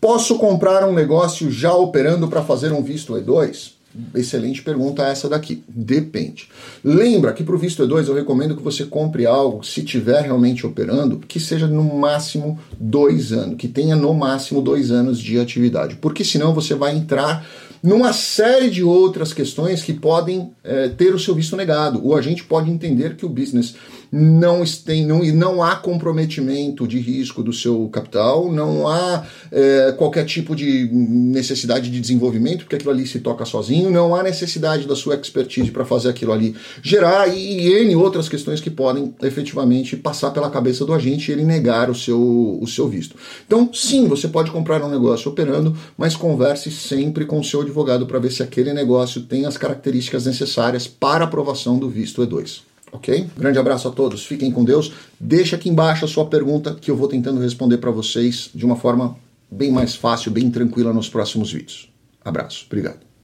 Posso comprar um negócio já operando para fazer um visto E2? Excelente pergunta essa daqui. Depende. Lembra que para o visto E2 eu recomendo que você compre algo, se tiver realmente operando, que seja no máximo dois anos, que tenha no máximo dois anos de atividade. Porque senão você vai entrar numa série de outras questões que podem é, ter o seu visto negado. O agente pode entender que o business não tem, não, não há comprometimento de risco do seu capital, não há é, qualquer tipo de necessidade de desenvolvimento, porque aquilo ali se toca sozinho, não há necessidade da sua expertise para fazer aquilo ali gerar e N outras questões que podem efetivamente passar pela cabeça do agente e ele negar o seu, o seu visto. Então, sim, você pode comprar um negócio operando, mas converse sempre com o seu advogado para ver se aquele negócio tem as características necessárias para aprovação do visto E2. Ok? Grande abraço a todos, fiquem com Deus. Deixa aqui embaixo a sua pergunta que eu vou tentando responder para vocês de uma forma bem mais fácil, bem tranquila nos próximos vídeos. Abraço, obrigado.